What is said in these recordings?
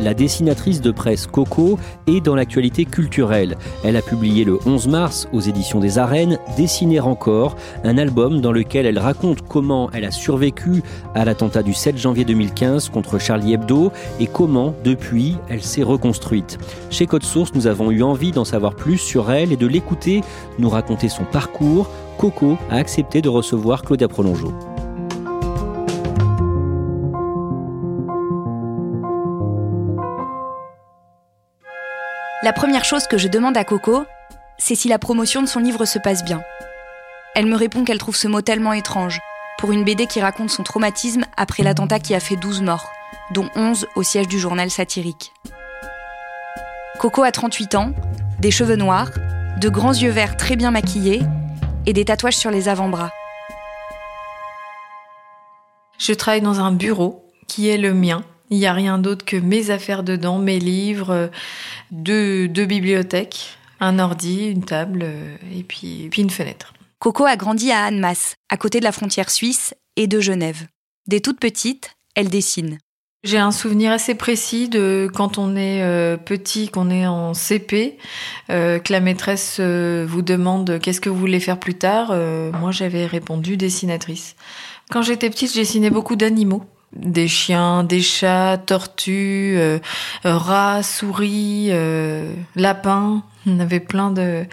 La dessinatrice de presse Coco est dans l'actualité culturelle. Elle a publié le 11 mars aux éditions des Arènes Dessiner encore, un album dans lequel elle raconte comment elle a survécu à l'attentat du 7 janvier 2015 contre Charlie Hebdo et comment, depuis, elle s'est reconstruite. Chez Code Source, nous avons eu envie d'en savoir plus sur elle et de l'écouter nous raconter son parcours. Coco a accepté de recevoir Claudia Prolongeau. La première chose que je demande à Coco, c'est si la promotion de son livre se passe bien. Elle me répond qu'elle trouve ce mot tellement étrange, pour une BD qui raconte son traumatisme après l'attentat qui a fait 12 morts, dont 11 au siège du journal satirique. Coco a 38 ans, des cheveux noirs, de grands yeux verts très bien maquillés et des tatouages sur les avant-bras. Je travaille dans un bureau qui est le mien, il n'y a rien d'autre que mes affaires dedans, mes livres, deux, deux bibliothèques, un ordi, une table euh, et puis, puis une fenêtre. Coco a grandi à Annemasse, à côté de la frontière suisse et de Genève. Dès toute petite, elle dessine. J'ai un souvenir assez précis de quand on est euh, petit, qu'on est en CP, euh, que la maîtresse vous demande qu'est-ce que vous voulez faire plus tard? moi, j'avais répondu dessinatrice. Quand j'étais petite, je dessinais beaucoup d'animaux des chiens, des chats, tortues, euh, rats, souris, euh, lapins. On avait plein de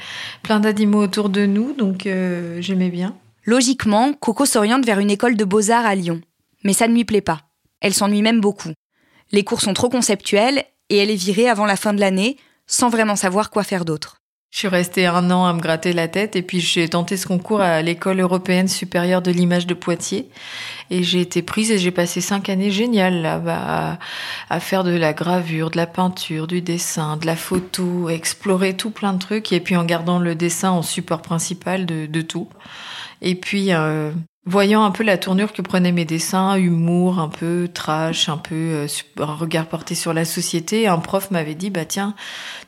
plein d'animaux autour de nous, donc euh, j'aimais bien. Logiquement, Coco s'oriente vers une école de beaux-arts à Lyon. Mais ça ne lui plaît pas. Elle s'ennuie même beaucoup. Les cours sont trop conceptuels et elle est virée avant la fin de l'année, sans vraiment savoir quoi faire d'autre. Je suis restée un an à me gratter la tête et puis j'ai tenté ce concours à l'école européenne supérieure de l'image de Poitiers et j'ai été prise et j'ai passé cinq années géniales là-bas à, faire de la gravure, de la peinture, du dessin, de la photo, explorer tout plein de trucs et puis en gardant le dessin en support principal de, tout. Et puis euh, Voyant un peu la tournure que prenaient mes dessins, humour, un peu trash, un peu euh, regard porté sur la société, un prof m'avait dit bah tiens,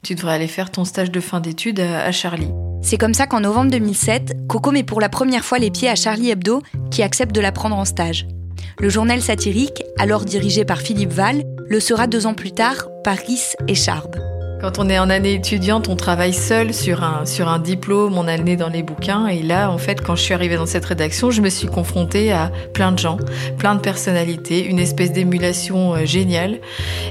tu devrais aller faire ton stage de fin d'études à, Charlie. C'est comme ça qu'en novembre 2007, Coco met pour la première fois les pieds à Charlie Hebdo, qui accepte de la prendre en stage. Le journal satirique, alors dirigé par Philippe Val, le sera deux ans plus tard par et Charb. Quand on est en année étudiante, on travaille seul sur un, sur un diplôme, on a le nez dans les bouquins. Et là, en fait, quand je suis arrivée dans cette rédaction, je me suis confrontée à plein de gens, plein de personnalités, une espèce d'émulation euh, géniale.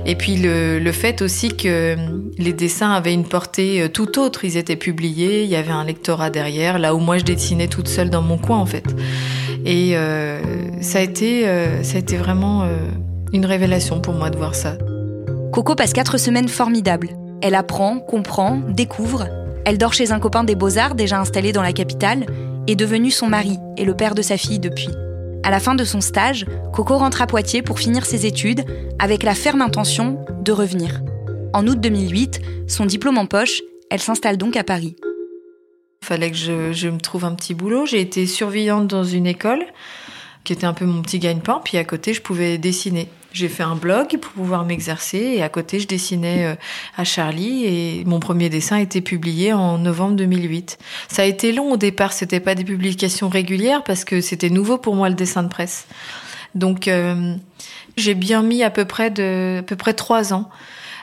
Et puis le, le fait aussi que les dessins avaient une portée euh, tout autre. Ils étaient publiés, il y avait un lectorat derrière, là où moi je dessinais toute seule dans mon coin, en fait. Et euh, ça, a été, ça a été vraiment une révélation pour moi de voir ça. Coco passe quatre semaines formidables. Elle apprend, comprend, découvre. Elle dort chez un copain des beaux-arts déjà installé dans la capitale et devenu son mari et le père de sa fille depuis. À la fin de son stage, Coco rentre à Poitiers pour finir ses études avec la ferme intention de revenir. En août 2008, son diplôme en poche, elle s'installe donc à Paris. Fallait que je, je, me trouve un petit boulot. J'ai été surveillante dans une école qui était un peu mon petit gagne-pain, puis à côté, je pouvais dessiner. J'ai fait un blog pour pouvoir m'exercer et à côté je dessinais euh, à Charlie et mon premier dessin a été publié en novembre 2008. Ça a été long au départ, c'était pas des publications régulières parce que c'était nouveau pour moi le dessin de presse. Donc euh, j'ai bien mis à peu près à peu près trois ans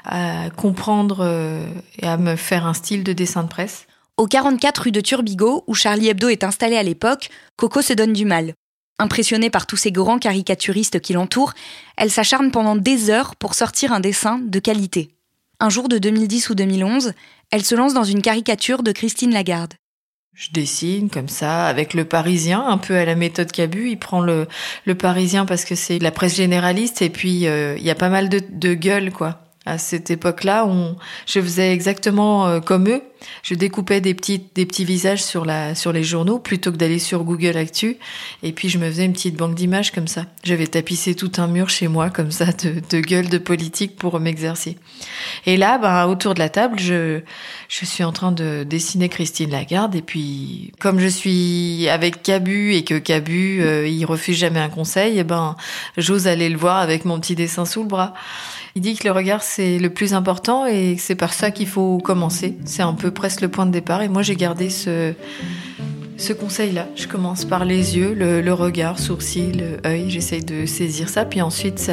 à comprendre euh, et à me faire un style de dessin de presse. Au 44 rue de Turbigo, où Charlie Hebdo est installé à l'époque, Coco se donne du mal. Impressionnée par tous ces grands caricaturistes qui l'entourent, elle s'acharne pendant des heures pour sortir un dessin de qualité. Un jour de 2010 ou 2011, elle se lance dans une caricature de Christine Lagarde. Je dessine comme ça avec le Parisien, un peu à la méthode Cabu. Il prend le, Parisien parce que c'est la presse généraliste et puis euh, il y a pas mal de, de gueules quoi à cette époque-là, je faisais exactement euh, comme eux. Je découpais des petits, des petits visages sur la, sur les journaux plutôt que d'aller sur Google Actu. Et puis je me faisais une petite banque d'images comme ça. J'avais tapissé tout un mur chez moi comme ça de, de gueules de politique pour m'exercer. Et là, ben, autour de la table, je, je suis en train de dessiner Christine Lagarde. Et puis, comme je suis avec Cabu et que Cabu, euh, il refuse jamais un conseil, et eh ben, j'ose aller le voir avec mon petit dessin sous le bras. Il dit que le regard c'est le plus important et c'est par ça qu'il faut commencer. C'est un peu presque le point de départ et moi j'ai gardé ce, ce conseil-là. Je commence par les yeux, le, regard, sourcil, œil, j'essaye de saisir ça puis ensuite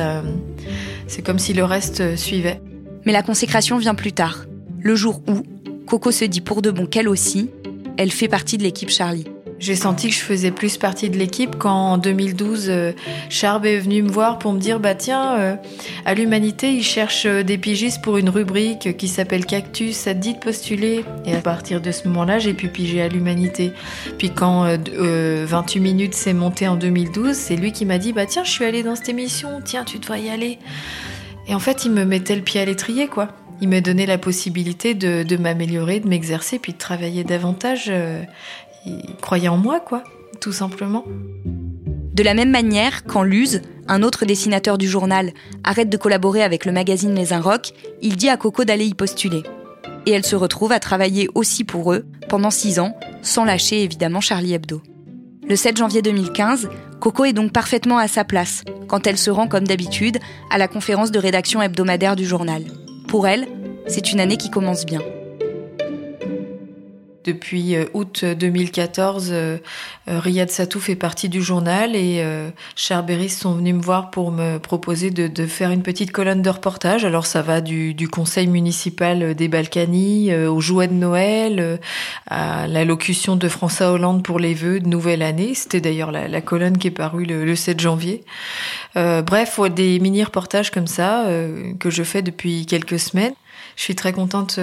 c'est comme si le reste suivait. Mais la consécration vient plus tard, le jour où Coco se dit pour de bon qu'elle aussi, elle fait partie de l'équipe Charlie. J'ai senti que je faisais plus partie de l'équipe quand en 2012, euh, Charb est venu me voir pour me dire bah tiens, euh, à l'Humanité, ils cherchent euh, des pigistes pour une rubrique qui s'appelle Cactus, ça te dit de postuler? Et à partir de ce moment-là, j'ai pu piger à l'Humanité. Puis quand 28 minutes s'est monté en 2012, c'est lui qui m'a dit bah tiens, je suis allée dans cette émission, tiens, tu devrais y aller. Et en fait, il me mettait le pied à l'étrier, quoi. Il me donnait la possibilité de m'améliorer, de m'exercer, puis de travailler davantage il croyait en moi, quoi, tout simplement. De la même manière, quand Luz, un autre dessinateur du journal, arrête de collaborer avec le magazine Les Inrocks, il dit à Coco d'aller y postuler. Et elle se retrouve à travailler aussi pour eux pendant six ans, sans lâcher évidemment Charlie Hebdo. Le 7 janvier 2015, Coco est donc parfaitement à sa place quand elle se rend comme d'habitude à la conférence de rédaction hebdomadaire du journal. Pour elle, c'est une année qui commence bien. Depuis euh, août 2014, euh, euh, Riyad Satou fait partie du journal et euh, Cherberis sont venus me voir pour me proposer de, de, faire une petite colonne de reportage. Alors ça va du, du conseil municipal des Balkany aux jouets de Noël, à l'allocution de François Hollande pour les vœux de nouvelle année. C'était d'ailleurs la, la, colonne qui est parue le, le 7 janvier. Euh, bref, des mini-reportages comme ça que je fais depuis quelques semaines. Je suis très contente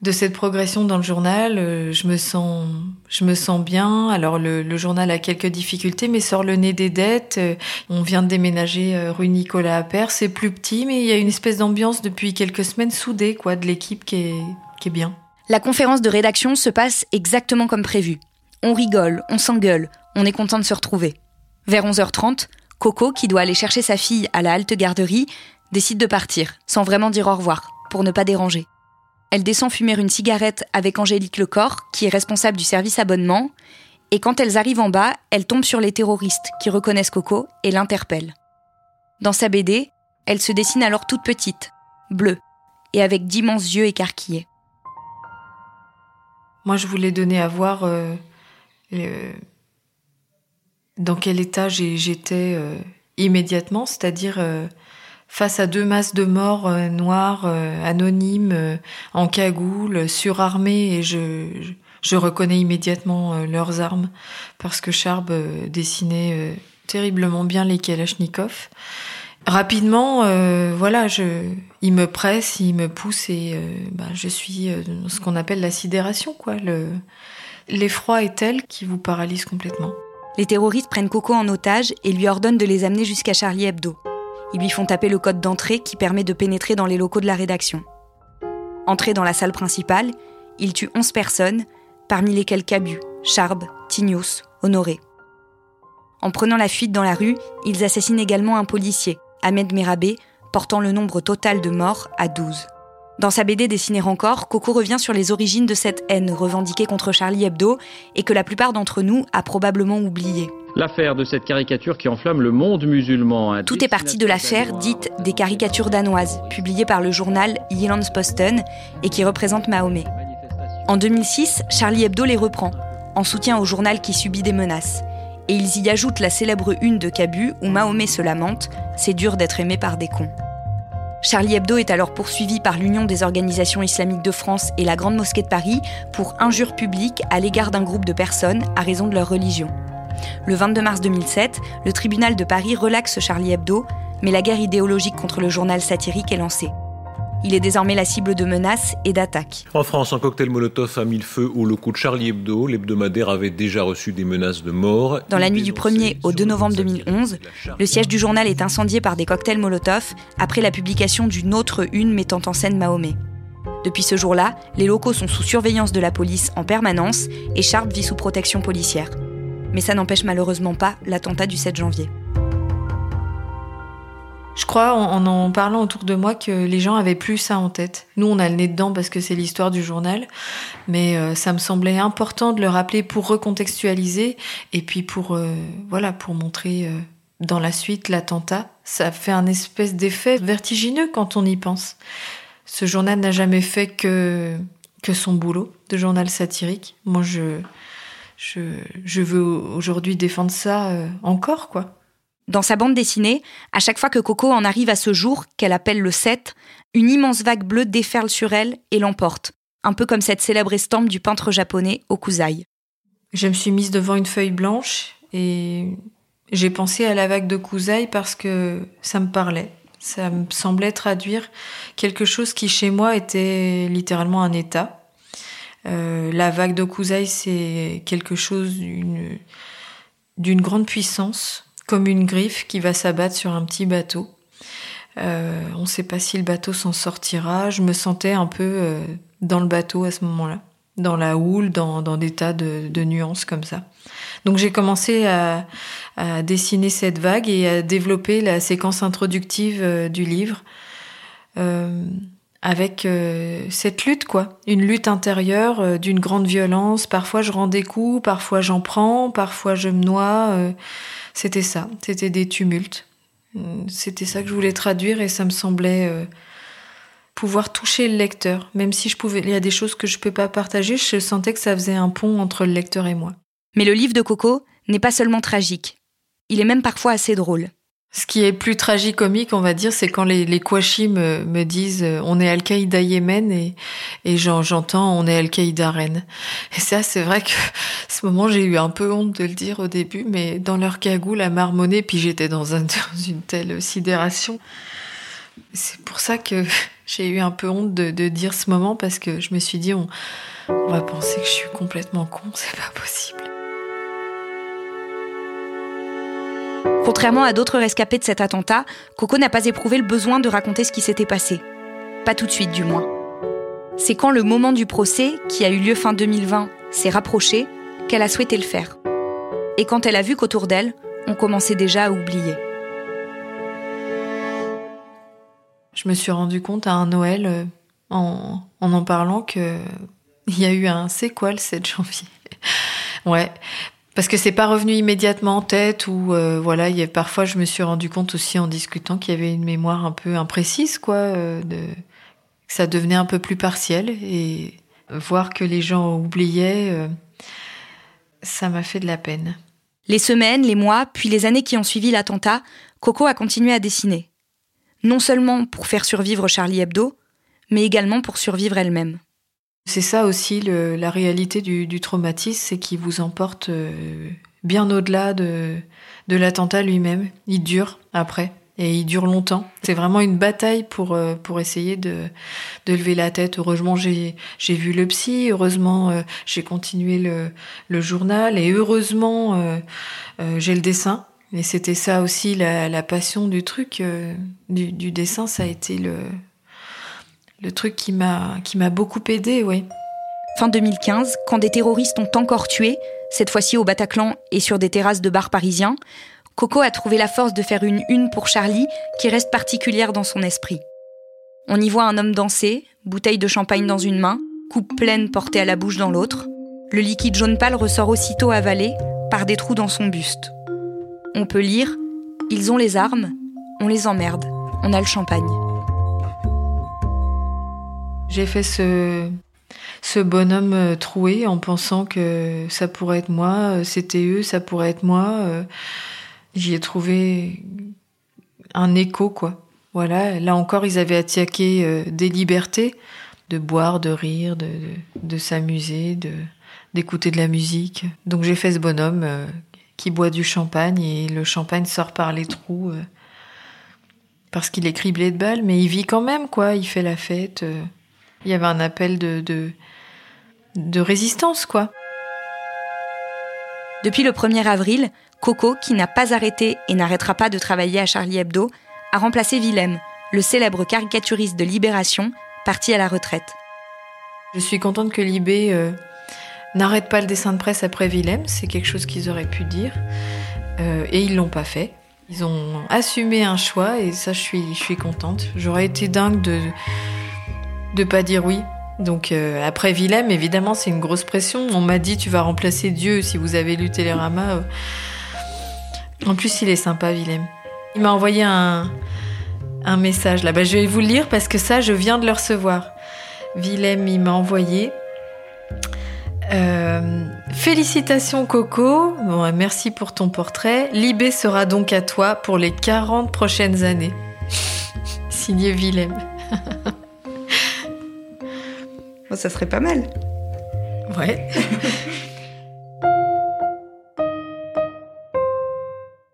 de cette progression dans le journal, euh, je me sens, je me sens bien. Alors le, journal a quelques difficultés, mais sort le nez des dettes. Euh, on vient de déménager euh, rue Nicolas Appert, c'est plus petit, mais il y a une espèce d'ambiance depuis quelques semaines soudée, quoi, de l'équipe qui est, qui est bien. La conférence de rédaction se passe exactement comme prévu. On rigole, on s'engueule, on est content de se retrouver. Vers 11h30, Coco, qui doit aller chercher sa fille à la halte garderie, décide de partir, sans vraiment dire au revoir, pour ne pas déranger. Elle descend fumer une cigarette avec Angélique Lecor, qui est responsable du service abonnement, et quand elles arrivent en bas, elle tombe sur les terroristes qui reconnaissent Coco et l'interpellent. Dans sa BD, elle se dessine alors toute petite, bleue, et avec d'immenses yeux écarquillés. Moi, je voulais donner à voir euh, dans quel état j'étais euh, immédiatement, c'est-à-dire euh, face à deux masses de morts euh, noirs, euh, anonymes, euh, en cagoule, surarmés, et je, je, reconnais immédiatement leurs armes, parce que Charb dessinait terriblement bien les Kalachnikov. Rapidement, voilà, je, il me presse, il me pousse, et bah, je suis ce qu'on appelle la sidération, quoi. L'effroi est tel qui vous paralyse complètement. Les terroristes prennent Coco en otage et lui ordonnent de les amener jusqu'à Charlie Hebdo. Ils lui font taper le code d'entrée qui permet de pénétrer dans les locaux de la rédaction. Entré dans la salle principale, il tue 11 personnes, parmi lesquelles Cabu, Charb, Tignous, Honoré. En prenant la fuite dans la rue, ils assassinent également un policier, Ahmed Merabé, portant le nombre total de morts à 12. Dans sa BD Dessiner encore, Coco revient sur les origines de cette haine revendiquée contre Charlie Hebdo et que la plupart d'entre nous a probablement oubliée. L'affaire de cette caricature qui enflamme le monde musulman. Tout est parti de l'affaire dite des caricatures danoises, publiée par le journal Jyllands-Posten et qui représente Mahomet. En 2006, Charlie Hebdo les reprend, en soutien au journal qui subit des menaces. Et ils y ajoutent la célèbre une de Cabu où Mahomet se lamente C'est dur d'être aimé par des cons. Charlie Hebdo est alors poursuivi par l'Union des organisations islamiques de France et la Grande Mosquée de Paris pour injure publique à l'égard d'un groupe de personnes à raison de leur religion. Le 22 mars 2007, le tribunal de Paris relaxe Charlie Hebdo, mais la guerre idéologique contre le journal satirique est lancée. Il est désormais la cible de menaces et d'attaques. En France, un cocktail Molotov a mis le feu au locaux de Charlie Hebdo. L'hebdomadaire avait déjà reçu des menaces de mort. Dans la nuit du 1er au 2 novembre 2011, le siège du journal est incendié par des cocktails Molotov après la publication d'une autre une mettant en scène Mahomet. Depuis ce jour-là, les locaux sont sous surveillance de la police en permanence et Sharp vit sous protection policière. Mais ça n'empêche malheureusement pas l'attentat du 7 janvier. Je crois, en, en parlant autour de moi, que les gens avaient plus ça en tête. Nous, on a le nez dedans parce que c'est l'histoire du journal, mais euh, ça me semblait important de le rappeler pour recontextualiser et puis pour, euh, voilà, pour montrer euh, dans la suite l'attentat. Ça fait un espèce d'effet vertigineux quand on y pense. Ce journal n'a jamais fait que que son boulot de journal satirique. Moi, je je, je veux aujourd'hui défendre ça encore, quoi. Dans sa bande dessinée, à chaque fois que Coco en arrive à ce jour, qu'elle appelle le 7, une immense vague bleue déferle sur elle et l'emporte, un peu comme cette célèbre estampe du peintre japonais Okuzai. Je me suis mise devant une feuille blanche et j'ai pensé à la vague de Kusai parce que ça me parlait. Ça me semblait traduire quelque chose qui chez moi était littéralement un état. Euh, la vague de Kusai, c'est quelque chose d'une grande puissance, comme une griffe qui va s'abattre sur un petit bateau. Euh, on ne sait pas si le bateau s'en sortira. Je me sentais un peu euh, dans le bateau à ce moment-là, dans la houle, dans, des tas de, nuances comme ça. Donc j'ai commencé à, dessiner cette vague et à développer la séquence introductive du livre avec cette lutte, quoi. Une lutte intérieure d'une grande violence. Parfois je rends des coups, parfois j'en prends, parfois je me noie. C'était ça, c'était des tumultes. C'était ça que je voulais traduire et ça me semblait euh, pouvoir toucher le lecteur. Même si je pouvais, il y a des choses que je peux pas partager, je sentais que ça faisait un pont entre le lecteur et moi. Mais le livre de Coco n'est pas seulement tragique. Il est même parfois assez drôle. Ce qui est plus tragicomique, on va dire, c'est quand les, les me, me, disent euh, on est Al-Qaïda Yémen et, et j'entends on est Al-Qaïda Rennes. Et ça, c'est vrai que ce moment, j'ai eu un peu honte de le dire au début, mais dans leur cagoule à marmonner, puis j'étais dans, un, dans une telle sidération. C'est pour ça que j'ai eu un peu honte de, de, dire ce moment parce que je me suis dit on, on va penser que je suis complètement con, c'est pas possible. Contrairement à d'autres rescapés de cet attentat, Coco n'a pas éprouvé le besoin de raconter ce qui s'était passé. Pas tout de suite du moins. C'est quand le moment du procès, qui a eu lieu fin 2020, s'est rapproché, qu'elle a souhaité le faire. Et quand elle a vu qu'autour d'elle, on commençait déjà à oublier. Je me suis rendu compte à un Noël, euh, en, en en parlant, qu'il y a eu un c'est quoi le 7 janvier Ouais, parce que c'est pas revenu immédiatement en tête ou euh, voilà, il y a, parfois je me suis rendu compte aussi en discutant qu'il y avait une mémoire un peu imprécise quoi, euh, de, que ça devenait un peu plus partiel et voir que les gens oubliaient, euh, ça m'a fait de la peine. Les semaines, les mois, puis les années qui ont suivi l'attentat, Coco a continué à dessiner. Non seulement pour faire survivre Charlie Hebdo, mais également pour survivre elle-même. C'est ça aussi la réalité du, traumatisme, c'est qu'il vous emporte euh, bien au-delà de, de l'attentat lui-même. Il dure après et il dure longtemps. C'est vraiment une bataille pour euh, pour essayer de de lever la tête. Heureusement, j'ai j'ai vu le psy. Heureusement, euh, j'ai continué le le journal et heureusement, j'ai le dessin. Et c'était ça aussi la, la passion du truc du, du dessin. Ça a été le le truc qui m'a beaucoup aidé, oui. Fin 2015, quand des terroristes ont encore tué, cette fois-ci au Bataclan et sur des terrasses de bars parisiens, Coco a trouvé la force de faire une une pour Charlie qui reste particulière dans son esprit. On y voit un homme danser, bouteille de champagne dans une main, coupe pleine portée à la bouche dans l'autre. Le liquide jaune pâle ressort aussitôt avalé par des trous dans son buste. On peut lire Ils ont les armes, on les emmerde, on a le champagne. J'ai fait ce, ce bonhomme euh, troué en pensant que ça pourrait être moi, euh, c'était eux, ça pourrait être moi. Euh. J'y ai trouvé un écho, quoi. Voilà, là encore, ils avaient attaqué des libertés, de boire, de rire, de, de, s'amuser, de d'écouter de la musique. Donc j'ai fait ce bonhomme qui boit du champagne et le champagne sort par les trous parce qu'il est criblé de balles, mais il vit quand même, quoi. Il fait la fête. Il y avait un appel de, de, de résistance, quoi. Depuis le 1er avril, Coco, qui n'a pas arrêté et n'arrêtera pas de travailler à Charlie Hebdo, a remplacé Willem, le célèbre caricaturiste de Libération, parti à la retraite. Je suis contente que Libé euh, n'arrête pas le dessin de presse après Willem, c'est quelque chose qu'ils auraient pu dire. Euh, et ils l'ont pas fait. Ils ont assumé un choix et ça, je suis, je suis contente. J'aurais été dingue de de pas dire oui. Donc euh, après Willem, évidemment, c'est une grosse pression. On m'a dit tu vas remplacer Dieu si vous avez lu Télérama. En plus, il est sympa, Willem. Il m'a envoyé un, un message là. bas je vais vous le lire parce que ça, je viens de le recevoir. Willem, il m'a envoyé. Euh, félicitations Coco, bon, merci pour ton portrait. Libé sera donc à toi pour les 40 prochaines années. Signé Willem. ça serait pas mal. Ouais.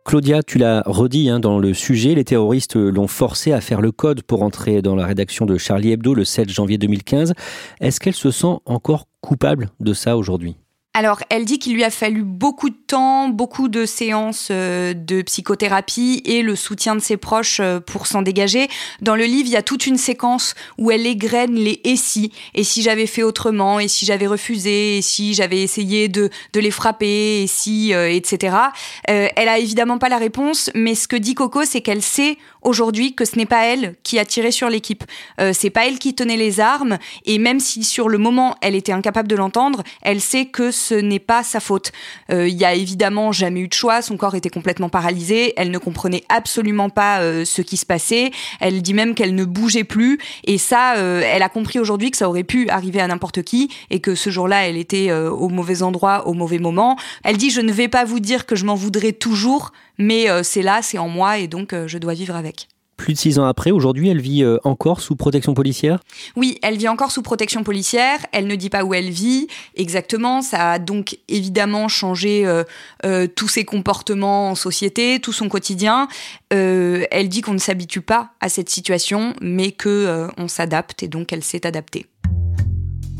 Claudia, tu l'as redit hein, dans le sujet, les terroristes l'ont forcé à faire le code pour entrer dans la rédaction de Charlie Hebdo le 7 janvier 2015. Est-ce qu'elle se sent encore coupable de ça aujourd'hui? Alors, elle dit qu'il lui a fallu beaucoup de temps, beaucoup de séances euh, de psychothérapie et le soutien de ses proches euh, pour s'en dégager. Dans le livre, il y a toute une séquence où elle égrène les et si, et si j'avais fait autrement, et si j'avais refusé, et si j'avais essayé de, de les frapper, et si, euh, etc. elle a évidemment pas la réponse, mais ce que dit Coco, c'est qu'elle sait aujourd'hui que ce n'est pas elle qui a tiré sur l'équipe. c'est pas elle qui tenait les armes, et même si sur le moment elle était incapable de l'entendre, elle sait que n'est pas sa faute. Euh, il y a évidemment jamais eu de choix, son corps était complètement paralysé, elle ne comprenait absolument pas euh, ce qui se passait, elle dit même qu'elle ne bougeait plus, et ça, euh, elle a compris aujourd'hui que ça aurait pu arriver à n'importe qui, et que ce jour-là, elle était au mauvais endroit, au mauvais moment. Elle dit, je ne vais pas vous dire que je m'en voudrais toujours, mais c'est là, c'est en moi, et donc je dois vivre avec. Plus de six ans après, aujourd'hui, elle vit euh, encore sous protection policière? Oui, elle vit encore sous protection policière. Elle ne dit pas où elle vit exactement. Ça a donc évidemment changé euh, euh, tous ses comportements en société, tout son quotidien. elle dit qu'on ne s'habitue pas à cette situation, mais que on s'adapte et donc elle s'est adaptée.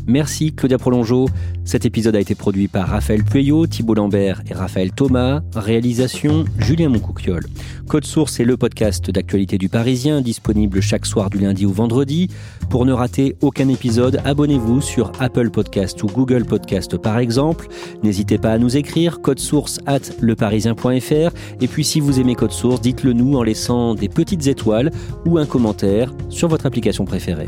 Merci Claudia Prolongeau. Cet épisode a été produit par Raphaël Pueyo, Thibault Lambert et Raphaël Thomas. Réalisation Julien Moncouquiole. Code Source est le podcast d'actualité du Parisien, disponible chaque soir du lundi au vendredi. Pour ne rater aucun épisode, abonnez-vous sur Apple Podcast ou Google Podcast par exemple. N'hésitez pas à nous écrire code source at leparisien.fr. Et puis si vous aimez Code Source, dites-le nous en laissant des petites étoiles ou un commentaire sur votre application préférée.